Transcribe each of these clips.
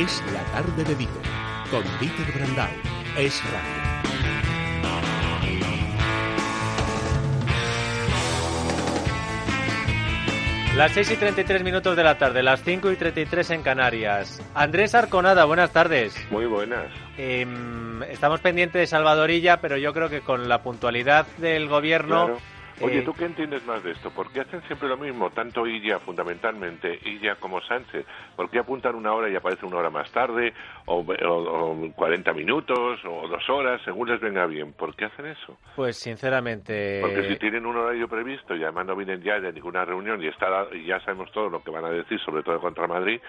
Es la tarde de Dieter, con Dieter Brandau. Es radio. Las 6 y 33 minutos de la tarde, las 5 y 33 en Canarias. Andrés Arconada, buenas tardes. Muy buenas. Em, estamos pendientes de Salvadorilla, pero yo creo que con la puntualidad del gobierno... Claro. Oye, eh, ¿tú qué entiendes más de esto? ¿Por qué hacen siempre lo mismo, tanto Illa fundamentalmente, Illa como Sánchez? ¿Por qué apuntan una hora y aparece una hora más tarde, o, o- o 40 minutos, o dos horas, según les venga bien? ¿Por qué hacen eso? Pues sinceramente... Porque si tienen un horario previsto y además no vienen ya de ninguna reunión y, está, y ya sabemos todo lo que van a decir, sobre todo contra Madrid,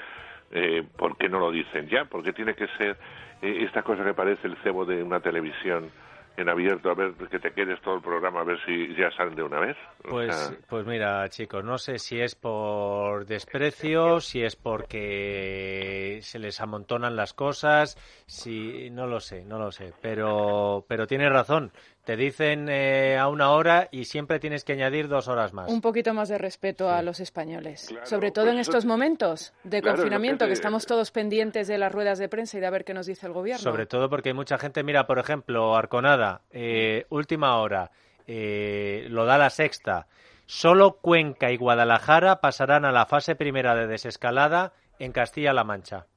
eh, ¿por qué no lo dicen ya? ¿Por qué tiene que ser eh, esta cosa que parece el cebo de una televisión en abierto, a ver que te quedes todo el programa, a ver si ya salen de una vez? O Pues, sea, pues mira, chicos, no sé si es por desprecio, si es porque se les amontonan las cosas, si no lo sé, no lo sé, pero pero tienes razón. Te dicen eh, a una hora y siempre tienes que añadir dos horas más. Un poquito más de respeto a los españoles, Claro, sobre todo pues en estos momentos de Claro, es lo que confinamiento, que, te- estamos todos pendientes de las ruedas de prensa y de a ver qué nos dice el gobierno. Sobre todo porque hay mucha gente, mira, por ejemplo, Arconada, eh, última hora, eh, lo da la sexta. Solo Cuenca y Guadalajara pasarán a la fase primera de desescalada en Castilla-La Mancha.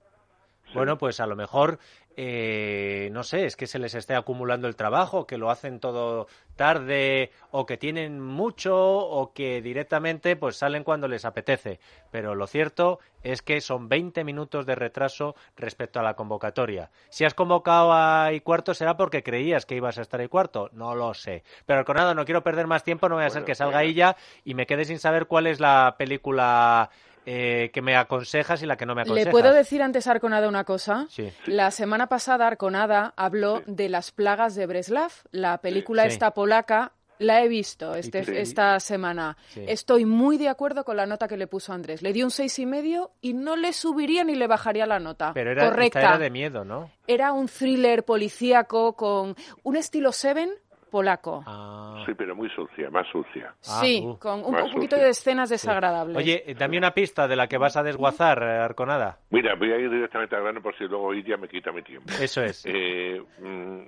Bueno, pues a lo mejor, eh, no sé, es que se les esté acumulando el trabajo, que lo hacen todo tarde, o que tienen mucho, o que directamente pues salen cuando les apetece. Pero lo cierto es que son 20 minutos de retraso respecto a la convocatoria. Si has convocado a y cuarto será porque creías que ibas a estar y cuarto, no lo sé. Pero con nada, no quiero perder más tiempo, no voy a ser Bueno, que salga venga. ella y me quede sin saber cuál es la película eh, que me aconsejas y la que no me aconsejas. ¿Le puedo decir antes a Arconada una cosa? Sí. La semana pasada Arconada habló de las plagas de Breslav, la película Sí. esta polaca. La he visto este, Sí. esta semana. Sí. Estoy muy de acuerdo con la nota que le puso Andrés. Le di un seis y medio y no le subiría ni le bajaría la nota. Pero era, esta Correcta. era de miedo, ¿no? Era un thriller policíaco con un estilo Seven polaco. Ah. Sí, pero muy sucia, más sucia. Ah, sí, uh. con un, un poquito sucia. de escenas desagradables. Oye, eh, dame una pista de la que vas a desguazar, eh, Arconada. Mira, voy a ir directamente al grano por si luego Illa me quita mi tiempo. Eso es. Eh, mm,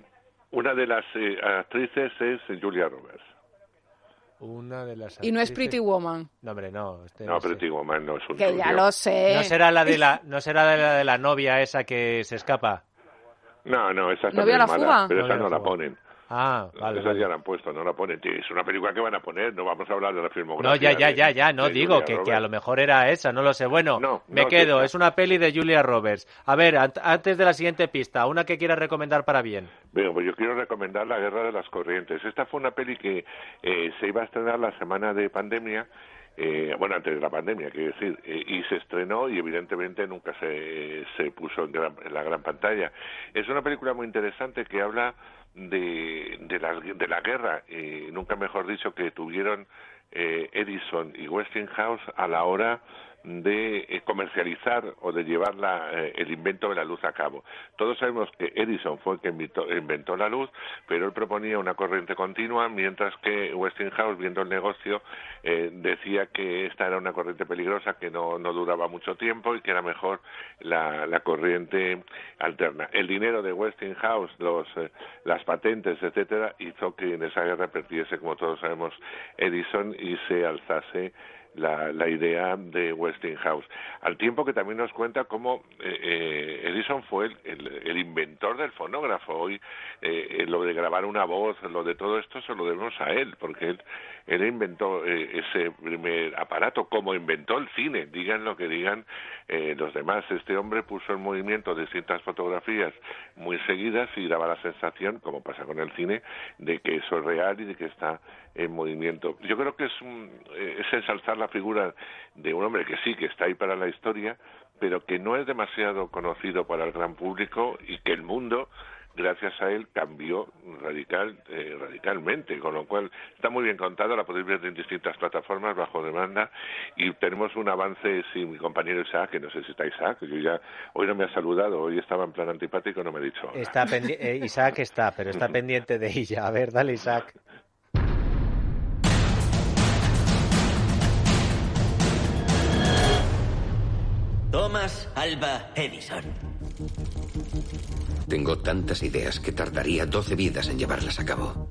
una de las eh, actrices es Julia Roberts. Una de las y no es Pretty Woman. No, hombre, no. este No, no sé. Pretty Woman no es un Que ya lo sé. No será la de la, no será de la de la novia esa que se escapa. No, no, esa ¿No también vio es la mala, fuga? pero esa no la la ponen. Ah, vale. Esa vale. ya la han puesto, no la ponen. Tío, Es una película que van a poner, no vamos a hablar de la filmografía. No, ya, ya, de- ya, ya, no digo que, que a lo mejor era esa, no lo sé. Bueno, No, me no, quedo, que- es una peli de Julia Roberts. A ver, ant- antes de la siguiente pista, una que quieras recomendar para bien. Bueno, pues yo quiero recomendar La Guerra de las Corrientes. Esta fue una peli que eh, se iba a estrenar la semana de pandemia, eh, bueno, antes de la pandemia, quiero decir, eh, y se estrenó y evidentemente nunca se, se puso en, gran- en la gran pantalla. Es una película muy interesante que habla de, de, la, de la guerra, y nunca mejor dicho, que tuvieron eh, Edison y Westinghouse a la hora de eh, comercializar o de llevar la, eh, el invento de la luz a cabo. Todos sabemos que Edison fue el que inventó, inventó la luz, pero él proponía una corriente continua, mientras que Westinghouse, viendo el negocio, eh, decía que esta era una corriente peligrosa, que no, no duraba mucho tiempo y que era mejor la, la corriente alterna. El dinero de Westinghouse, los, eh, las patentes, etcétera, hizo que en esa guerra perdiese, como todos sabemos, Edison y se alzase la, la idea de Westinghouse. Al tiempo que también nos cuenta cómo eh, eh, Edison fue el, el- inventor del fonógrafo. Hoy eh, eh, lo de grabar una voz, lo de todo esto se lo debemos a él, porque él, él inventó eh, ese primer aparato, como inventó el cine, digan lo que digan eh, los demás. Este hombre puso en movimiento distintas fotografías muy seguidas y daba la sensación, como pasa con el cine, de que eso es real y de que está en movimiento. Yo creo que es, un, es ensalzar la figura de un hombre que sí, que está ahí para la historia, pero que no es demasiado conocido para el gran público y que el mundo gracias a él cambió radical eh, radicalmente con lo cual está muy bien contado la podéis ver en distintas plataformas bajo demanda y tenemos un avance sin mi compañero Isaac que no sé si está Isaac yo ya hoy no me ha saludado hoy estaba en plan antipático no me ha dicho hola. Está eh, Isaac está, pero está pendiente de ella. A ver, dale, Isaac. Thomas Alba Edison. Tengo tantas ideas que tardaría 12 vidas en llevarlas a cabo.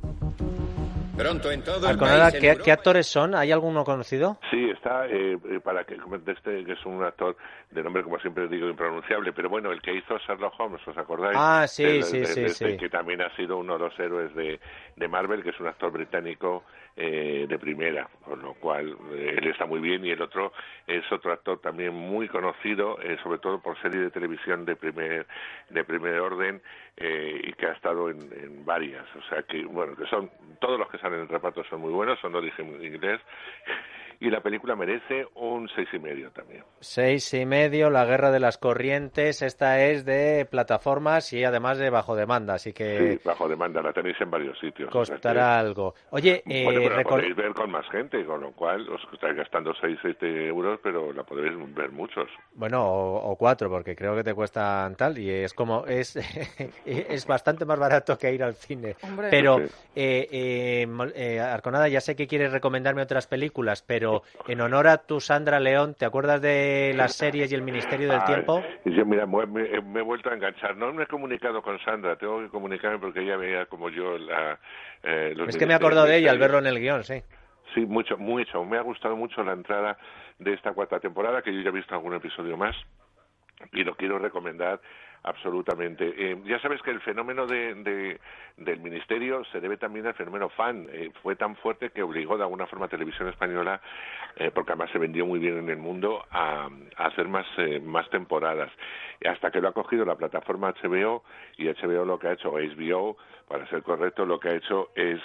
Pronto en todo el país, ¿qué, qué actores son? ¿Hay alguno conocido? Sí, está, eh, eh, para que este, que es un actor de nombre, como siempre digo, impronunciable, pero bueno, el que hizo Sherlock Holmes, ¿os acordáis? Ah, sí, El- sí, de- sí, de este, sí. Que también ha sido uno de los héroes de, de Marvel, que es un actor británico eh, de primera, con lo cual eh, él está muy bien y el otro es otro actor también muy conocido, eh, sobre todo por serie de televisión de primer, de primer orden eh, y que ha estado en, en varias, o sea que, bueno, que son, todos los que salen en el reparto son muy buenos, son de origen inglés y la película merece un seis y medio también. Seis y medio, La Guerra de las Corrientes. Esta es de plataformas y además de bajo demanda, así que Sí, bajo demanda, la tenéis en varios sitios. o sea que- costará algo. Oye, eh, bueno, pero la podéis ver con más gente, con lo cual os estáis gastando 6, 7 euros, pero la podéis ver muchos. Bueno, o, o cuatro, porque creo que te cuestan tal y es como es es bastante más barato que ir al cine. Hombre. Pero Sí. eh, eh, eh, Arconada, ya sé que quieres recomendarme otras películas, pero en honor a tu Sandra León, ¿te acuerdas de las series y el Ministerio del Ah, Tiempo? y yo, mira, me, me- me he vuelto a enganchar. No me he comunicado con Sandra, tengo que comunicarme porque ella veía como yo la... eh, los Es que me he acordado de ella al verlo en el guion, sí. Sí, mucho, mucho. Me ha gustado mucho la entrada de esta cuarta temporada, que yo ya he visto algún episodio más y lo quiero recomendar absolutamente. Eh, ya sabes que el fenómeno de, de- del ministerio se debe también al fenómeno fan. Eh, fue tan fuerte que obligó de alguna forma a Televisión Española, eh, porque además se vendió muy bien en el mundo, a, hacer más, eh, más temporadas. Hasta que lo ha cogido la plataforma HBO y HBO lo que ha hecho, HBO, para ser correcto, lo que ha hecho es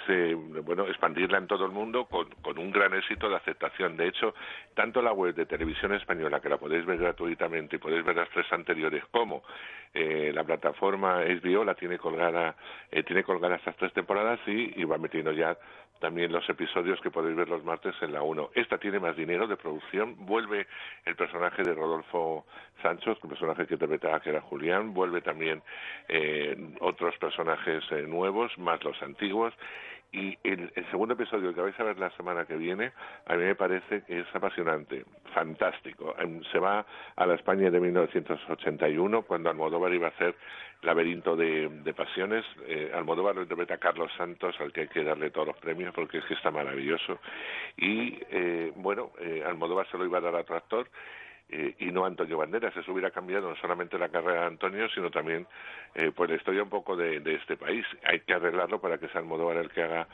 bueno expandirla en todo el mundo con, con un gran éxito de aceptación. De hecho, tanto la web de Televisión Española, que la podéis ver gratuitamente y podéis ver las tres anteriores, como eh, la plataforma HBO la tiene colgada, eh, tiene colgadas estas tres temporadas y, va metiendo ya también los episodios que podéis ver los martes en la 1. Esta tiene más dinero de producción, vuelve el personaje de Rodolfo Sancho, el personaje que interpretaba que era Julián, vuelve también eh, otros personajes eh, nuevos, más los antiguos, y el, el segundo episodio que vais a ver la semana que viene, a mí me parece que es apasionante, fantástico. Em, Se va a la España de 1981, cuando Almodóvar iba a hacer Laberinto de, de Pasiones. Eh, Almodóvar lo interpreta Carlos Santos, al que hay que darle todos los premios porque es que está maravilloso. Y eh, bueno, eh, Almodóvar se lo iba a dar a otro actor eh, y no Antonio Banderas. Eso hubiera cambiado no solamente la carrera de Antonio, sino también eh, pues la historia un poco de, este país. Hay que arreglarlo para que sea Almodóvar el que haga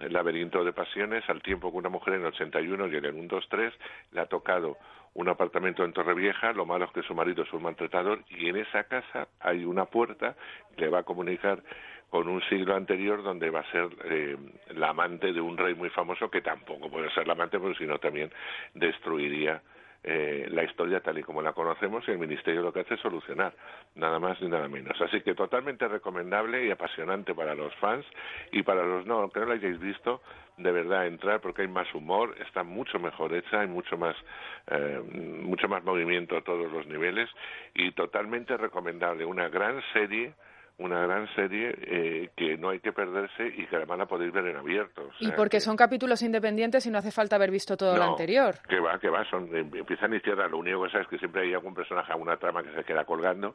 el laberinto de pasiones, al tiempo que una mujer en 81 y en el 1, 2, 3 le ha tocado un apartamento en Torrevieja, lo malo es que su marido es un maltratador y en esa casa hay una puerta que le va a comunicar con un siglo anterior donde va a ser eh, la amante de un rey muy famoso que tampoco puede ser la amante, porque si no también destruiría eh, la historia tal y como la conocemos y el Ministerio lo que hace es solucionar, nada más ni nada menos. Así que totalmente recomendable y apasionante para los fans y para los no, que no lo hayáis visto, de verdad entrar porque hay más humor, está mucho mejor hecha, hay mucho más, eh, mucho más movimiento a todos los niveles y totalmente recomendable, una gran serie una gran serie eh, que no hay que perderse y que además la podéis ver en abierto. o Y sea porque que- son capítulos independientes y no hace falta haber visto todo lo no, anterior. Que va, que va, son, em- empiezan y cierran. Lo único que sabes es que siempre hay algún personaje, alguna trama que se queda colgando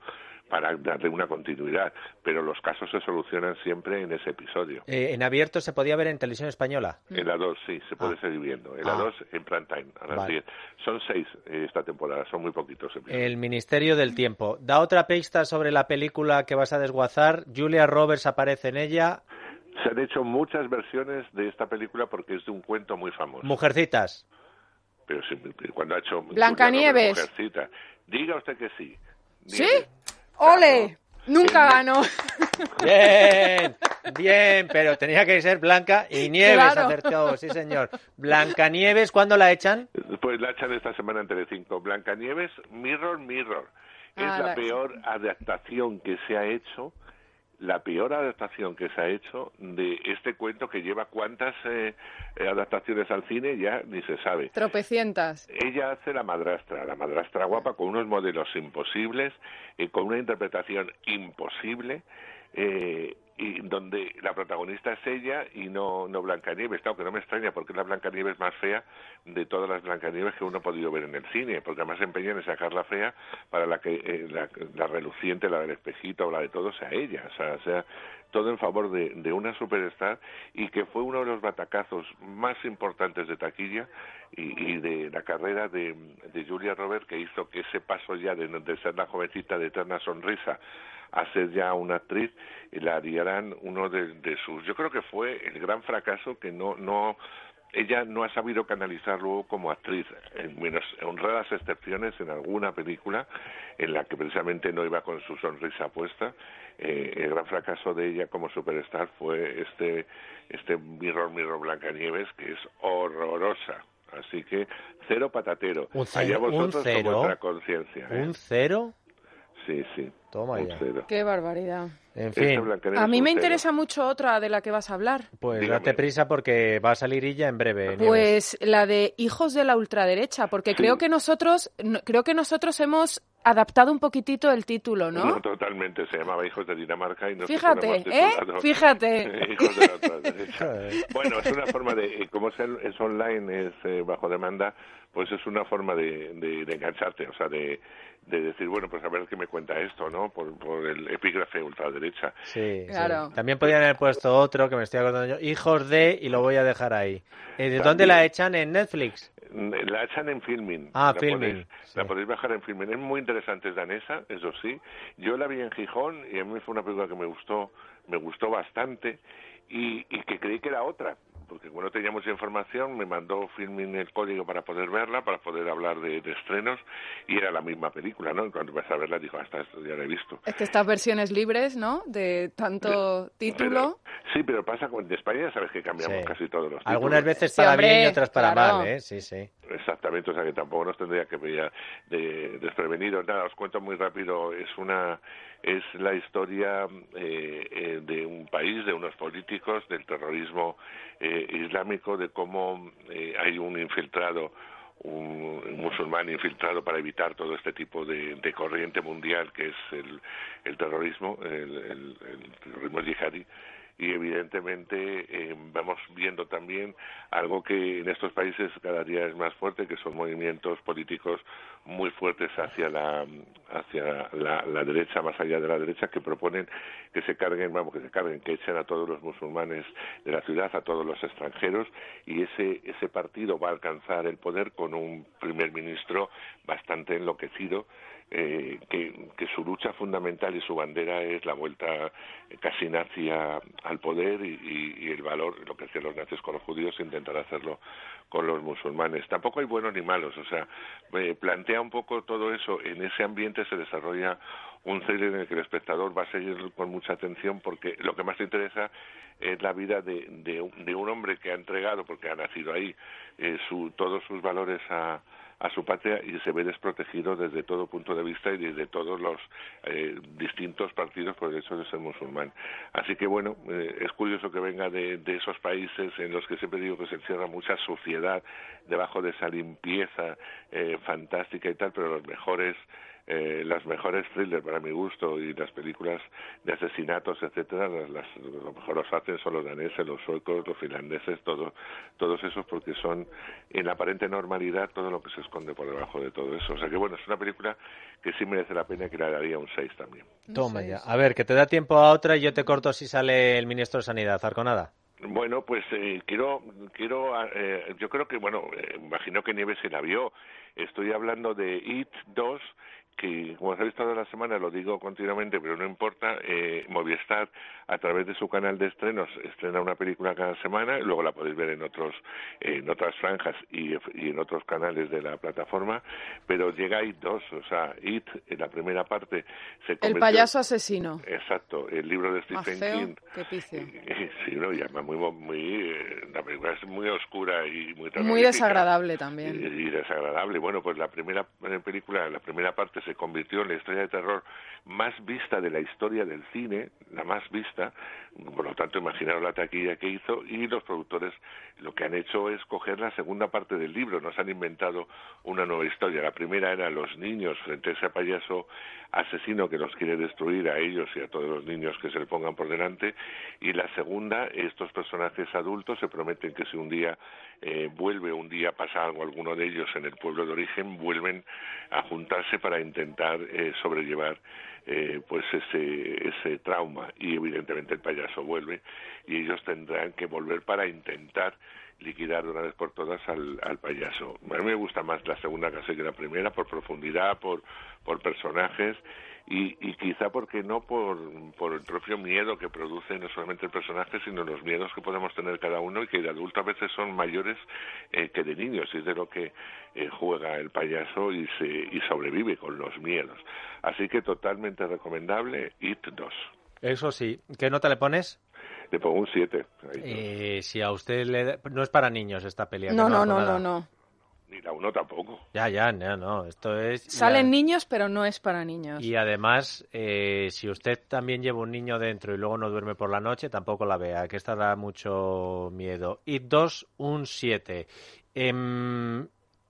para darle una continuidad. Pero los casos se solucionan siempre en ese episodio. Eh, en abierto se podía ver en televisión española. En la 2 sí, se puede Ah. seguir viendo. En la Ah. 2 en prime time, a las Vale. 10. Son seis eh, esta temporada, son muy poquitos episodios. El Ministerio del Tiempo. Da otra pista sobre la película que vas a desguazar. Julia Roberts aparece en ella. Se han hecho muchas versiones de esta película porque es de un cuento muy famoso. Mujercitas. Pero sí, cuando ha hecho Blancanieves. Mujercita. Diga usted que sí. ¿Sí? Dígame. ¡Ole! Claro. Nunca En- ganó. Bien, bien, pero tenía que ser Blanca y Nieves Claro. acertó, sí señor. Blanca Nieves, ¿cuándo la echan? Pues la echan esta semana en Telecinco. Blancanieves, Mirror, Mirror. Es Ah, la la- peor adaptación que se ha hecho, la peor adaptación que se ha hecho de este cuento que lleva cuántas eh, eh, adaptaciones al cine ya ni se sabe. Tropecientas. Ella hace la madrastra, la madrastra guapa con unos modelos imposibles, eh, con una interpretación imposible. eh, y donde la protagonista es ella y no, no Blancanieves. Claro que no me extraña porque es la Blancanieves más fea de todas las Blancanieves que uno ha podido ver en el cine, porque además se empeñan en sacar la fea para la que eh, la, la, reluciente, la del espejito, la de todo, sea ella. O sea, sea todo en favor de, de, una superstar y que fue uno de los batacazos más importantes de taquilla y, y de la carrera de, de, Julia Robert que hizo que ese paso ya de, de ser la jovencita de eterna sonrisa a ser ya una actriz la harían uno de, de, sus yo creo que fue el gran fracaso que no no ella no ha sabido canalizar luego como actriz, en menos honradas excepciones en alguna película en la que precisamente no iba con su sonrisa puesta. Eh, el gran fracaso de ella como superstar fue este, este Mirror Mirror Blancanieves, que es horrorosa. Así que cero patatero. Un cero, Allá vosotros un cero, con vuestra conciencia. ¿eh? ¿Un cero? Sí, sí. Toma ya. Qué barbaridad. En fin, A mí me interesa mucho otra de la que vas a hablar. pues Dígame. date prisa porque va a salir ella en breve. Nieves. Pues la de hijos de la ultraderecha, porque Sí. creo que nosotros no- creo que nosotros hemos adaptado un poquitito el título, ¿no? totalmente, se llamaba Hijos de Dinamarca y no se Fíjate, ¿eh? Fíjate. Hijos de la. Bueno, es una forma de, eh, como es, el- es online, es eh, bajo demanda, pues es una forma de, de, de engancharte, o sea, de, de decir, bueno, pues a ver qué me cuenta esto, ¿no? Por, por el epígrafe ultraderecha. Sí, sí. Claro. También podrían haber puesto otro que me estoy acordando yo. Hijos de, y lo voy a dejar ahí. Eh, ¿De dónde la echan? ¿En Netflix? La echan en filming. Ah, la Filmin, Podéis, sí. La podéis bajar en filming. Es muy interesante, es danesa, eso sí. Yo la vi en Gijón y a mí fue una película que me gustó, me gustó bastante y, y que creí que era otra. Porque como no tenía mucha información, me mandó Filmin el código para poder verla, para poder hablar de, de estrenos, y era la misma película, ¿no? Y cuando empecé a verla, dijo, hasta esto ya la he visto. Es que estas versiones libres, ¿no? De tanto título. Pero- sí, pero pasa con de España, sabes que cambiamos Sí. casi todos los Algunas títulos. veces Sí, para hombre, bien y otras para claro. mal, ¿eh? Sí, sí. Exactamente, o sea que tampoco nos tendría que pillar de desprevenidos. Nada, os cuento muy rápido. Es una es la historia eh, eh, de un país, de unos políticos, del terrorismo eh, islámico, de cómo eh, hay un infiltrado un, musulmán infiltrado para evitar todo este tipo de, corriente mundial que es el, el terrorismo, el, el, el terrorismo y evidentemente eh, vamos viendo también algo que en estos países cada día es más fuerte, que son movimientos políticos muy fuertes hacia la hacia la, la derecha, más allá de la derecha, que proponen que se carguen, vamos, que se carguen, que echen a todos los musulmanes de la ciudad, a todos los extranjeros, y ese ese partido va a alcanzar el poder con un primer ministro bastante enloquecido eh, que, que su lucha fundamental y su bandera es la vuelta casi nazi al poder y, el valor, lo que hacían los nazis con los judíos, intentar hacerlo con los musulmanes. Tampoco hay buenos ni malos, o sea, plantea un poco todo eso. En ese ambiente se desarrolla un thriller en el que el espectador va a seguir con mucha atención porque lo que más le interesa es la vida de, de, de un hombre que ha entregado, porque ha nacido ahí, eh, su, todos sus valores a, a su patria y se ve desprotegido desde todo punto de vista y desde todos los eh, distintos partidos por el hecho de ser musulmán. Así que bueno, eh, es curioso que venga de, de esos países en los que siempre digo que se encierra mucha suciedad debajo de esa limpieza eh, fantástica y tal, pero los mejores eh, las mejores thrillers para mi gusto y las películas de asesinatos, etcétera, las, las- lo mejor los hacen son los daneses, los suecos, los finlandeses, todos, todos esos porque son en la aparente normalidad todo lo que se esconde por debajo de todo eso. O sea que bueno, es una película que sí merece la pena que le daría un 6 también. Toma ya. A ver, que te da tiempo a otra y yo te corto si sale el ministro de Sanidad, Arconada. Bueno, pues eh, quiero, quiero, eh, yo creo que, bueno, eh, imagino que Nieves se la vio. Estoy hablando de It 2, que como os habéis visto toda la semana, lo digo continuamente, pero no importa, eh, Movistar a través de su canal de estrenos estrena una película cada semana, luego la podéis ver en otros, en otras franjas y, y en otros canales de la plataforma, pero llega It 2, o sea, It, en la primera parte, se El payaso asesino. Exacto, el libro de Stephen King. que picio. Eh, Sí, no, y además muy, muy, eh, la película es muy oscura y muy desagradable Y, también. y desagradable. Bueno, pues la primera eh, película, la primera parte se convirtió en la historia de terror más vista de la historia del cine, la más vista, por lo tanto imaginaros la taquilla que hizo y los productores lo que han hecho es coger la segunda parte del libro, nos han inventado una nueva historia. La primera era los niños frente a ese payaso asesino que los quiere destruir a ellos y a todos los niños que se le pongan por delante. Y la segunda, estos personajes adultos se prometen que si un día eh, vuelve, un día pasa algo alguno de ellos en el pueblo de origen, vuelven a juntarse para intentar eh, sobrellevar eh, pues ese, ese trauma. Y evidentemente el payaso vuelve y ellos tendrán que volver para intentar liquidar de una vez por todas al, al payaso. A mí me gusta más la segunda casi que la primera por profundidad, por, por personajes y, y quizá porque no por, por el propio miedo que produce no solamente el personaje sino los miedos que podemos tener cada uno y que de adulto a veces son mayores eh, que de niños y es de lo que eh, juega el payaso y se y sobrevive con los miedos así que totalmente recomendable It 2 Eso sí. ¿Qué nota le pones? le pongo un 7 Eh, si a usted le... da- No es para niños esta pelea. No, no, no, no, no. ni la uno tampoco Ya, ya, ya, no. Esto es... Salen ya- niños, pero no es para niños. Y además, eh, si usted también lleva un niño dentro y luego no duerme por la noche, tampoco la vea, que esta da mucho miedo. Y dos, un 7.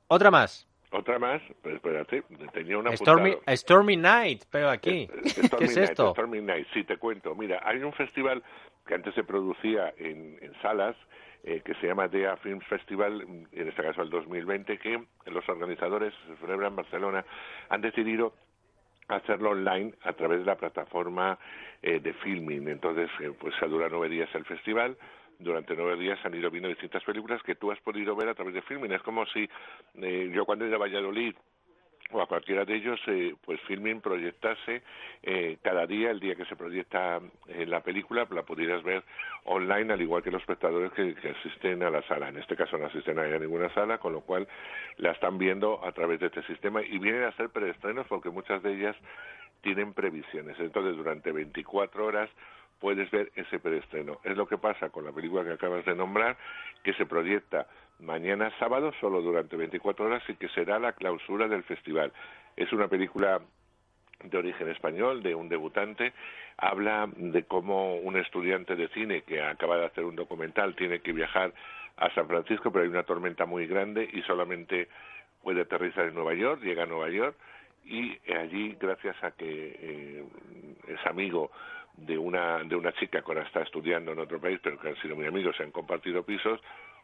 otra más. Otra más pues espérate tenía una Stormy, Stormy Night, pero aquí. ¿Qué es esto? Stormy Night, sí, te cuento. Mira, hay un festival que antes se producía en, en salas, eh, que se llama DEA Film Festival, en este caso el 2020, que los organizadores se celebra en Barcelona, han decidido hacerlo online a través de la plataforma eh, de filming. Entonces, eh, pues se dura nueve días el festival. Durante nueve días han ido viendo distintas películas que tú has podido ver a través de filming. Es como si eh, yo cuando he ido a Valladolid o a cualquiera de ellos, eh, pues Filmin proyectase eh, cada día, el día que se proyecta eh, la película, la pudieras ver online, al igual que los espectadores que, que asisten a la sala. En este caso no asisten a ninguna sala, con lo cual la están viendo a través de este sistema y vienen a ser preestrenos porque muchas de ellas tienen previsiones. Entonces, durante 24 horas puedes ver ese preestreno. Es lo que pasa con la película que acabas de nombrar, que se proyecta mañana sábado solo durante 24 horas y que será la clausura del festival. Es una película de origen español, de un debutante, habla de cómo un estudiante de cine que acaba de hacer un documental tiene que viajar a San Francisco, pero hay una tormenta muy grande y solamente puede aterrizar en Nueva York, llega a Nueva York y allí, gracias a que eh, es amigo de una de una chica que ahora está estudiando en otro país, pero que han sido muy amigos, se han compartido pisos,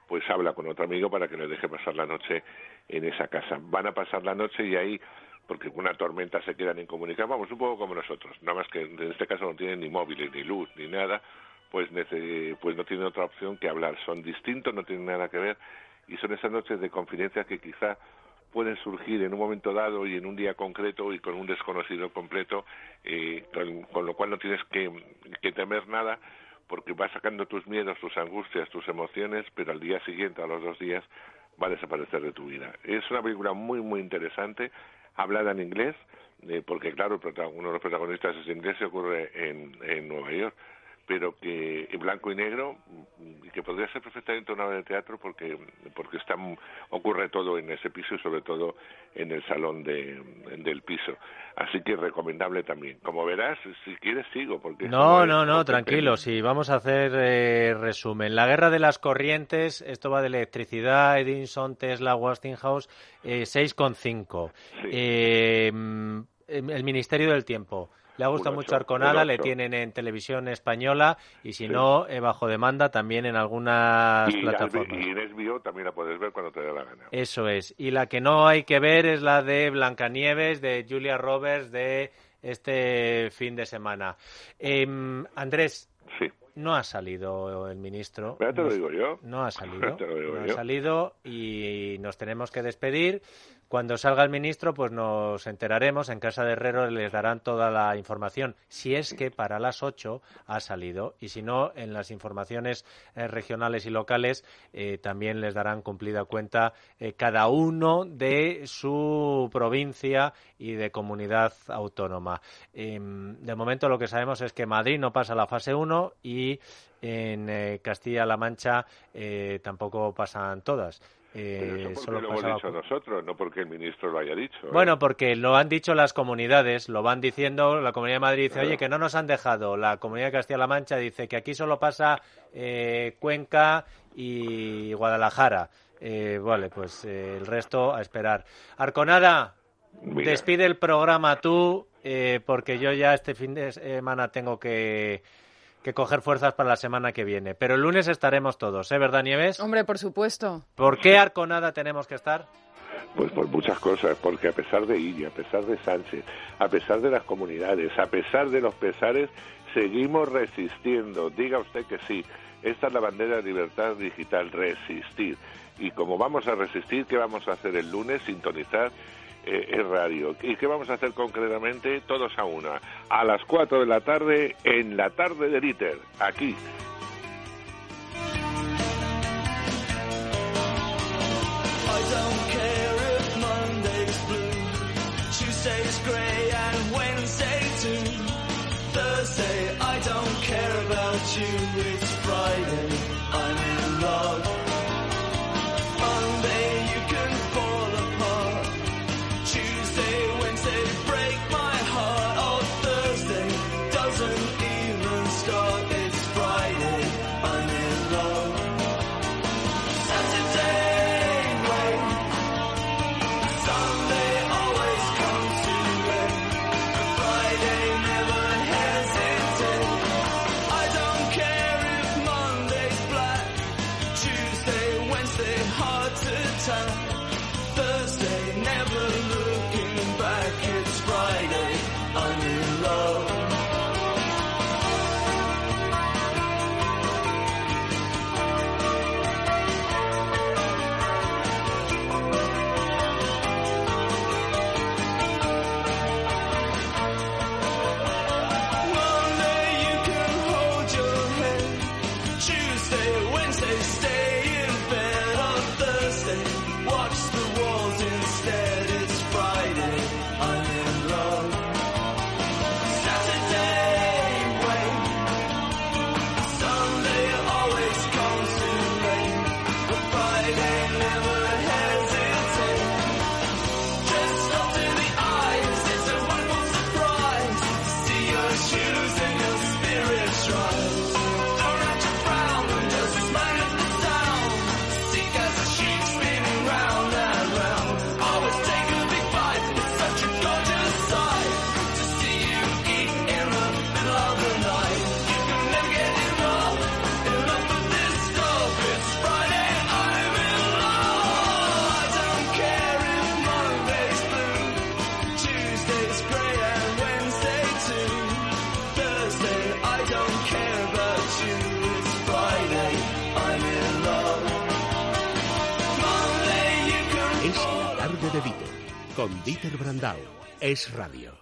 pues habla con otro amigo para que le deje pasar la noche en esa casa. Van a pasar la noche y ahí, porque con una tormenta se quedan incomunicados, vamos, un poco como nosotros, nada más que en este caso no tienen ni móviles, ni luz, ni nada, pues, pues no tienen otra opción que hablar. Son distintos, no tienen nada que ver y son esas noches de confidencia que quizá pueden surgir en un momento dado y en un día concreto y con un desconocido completo, eh, con, lo cual no tienes que temer nada porque vas sacando tus miedos, tus angustias, tus emociones, pero al día siguiente, a los dos días, va a desaparecer de tu vida. Es una película muy, muy interesante, hablada en inglés, eh, porque claro, uno de los protagonistas es inglés y ocurre en, en Nueva York, pero que en blanco y negro y que podría ser perfectamente una obra de teatro porque porque está ocurre todo en ese piso y sobre todo en el salón de, del piso así que recomendable también como verás si quieres sigo porque No, no, no, tranquilo. Sí, vamos a hacer eh, resumen. La guerra de las corrientes, esto va de electricidad, Edison, Tesla, Westinghouse, eh, 6,5. Sí. Eh, mm, el Ministerio del Tiempo. Le ha gustado Un mucho ocho, Arconada, le tienen en televisión española y si Sí. no, eh, bajo demanda también en algunas y, plataformas. y en HBO también la puedes ver cuando te dé la gana Eso es. Y la que no hay que ver es la de Blancanieves, de Julia Roberts, de este fin de semana. Em, Andrés, sí no ha salido el ministro. ya te lo digo yo No ha salido. Te lo digo no ha salido y nos tenemos que despedir. Cuando salga el ministro, pues nos enteraremos. En casa de Herrero les darán toda la información. Si es que para las 8 ha salido. Y si no, en las informaciones eh, regionales y locales eh, también les darán cumplida cuenta eh, cada uno de su provincia y de comunidad autónoma. Em, de momento lo que sabemos es que Madrid no pasa la fase 1 y en Castilla-La Mancha tampoco pasan todas. Pero eso porque solo lo hemos pasaba dicho con- nosotros, no porque el ministro lo haya dicho. ¿eh? Bueno, porque lo han dicho las comunidades, lo van diciendo, la Comunidad de Madrid dice, Claro. oye, que no nos han dejado, la Comunidad de Castilla-La Mancha dice que aquí solo pasa eh, Cuenca y Guadalajara. Eh, vale, pues eh, el resto a esperar. Arconada, Mira. despide el programa tú, eh, porque yo ya este fin de semana tengo que, que coger fuerzas para la semana que viene. Pero el lunes estaremos todos, ¿eh? ¿Verdad, Nieves? Hombre, por supuesto. ¿Por qué Arconada tenemos que estar? Pues por muchas cosas, porque a pesar de Illa, a pesar de Sánchez, a pesar de las comunidades, a pesar de los pesares, seguimos resistiendo. Diga usted que sí. Esta es la bandera de libertad digital, resistir. Y como vamos a resistir, ¿qué vamos a hacer el lunes? Sintonizar eh, el radio. ¿Y qué vamos a hacer concretamente? Todos a una. A las 4 de la tarde, en la tarde de ITER, aquí. Es radio.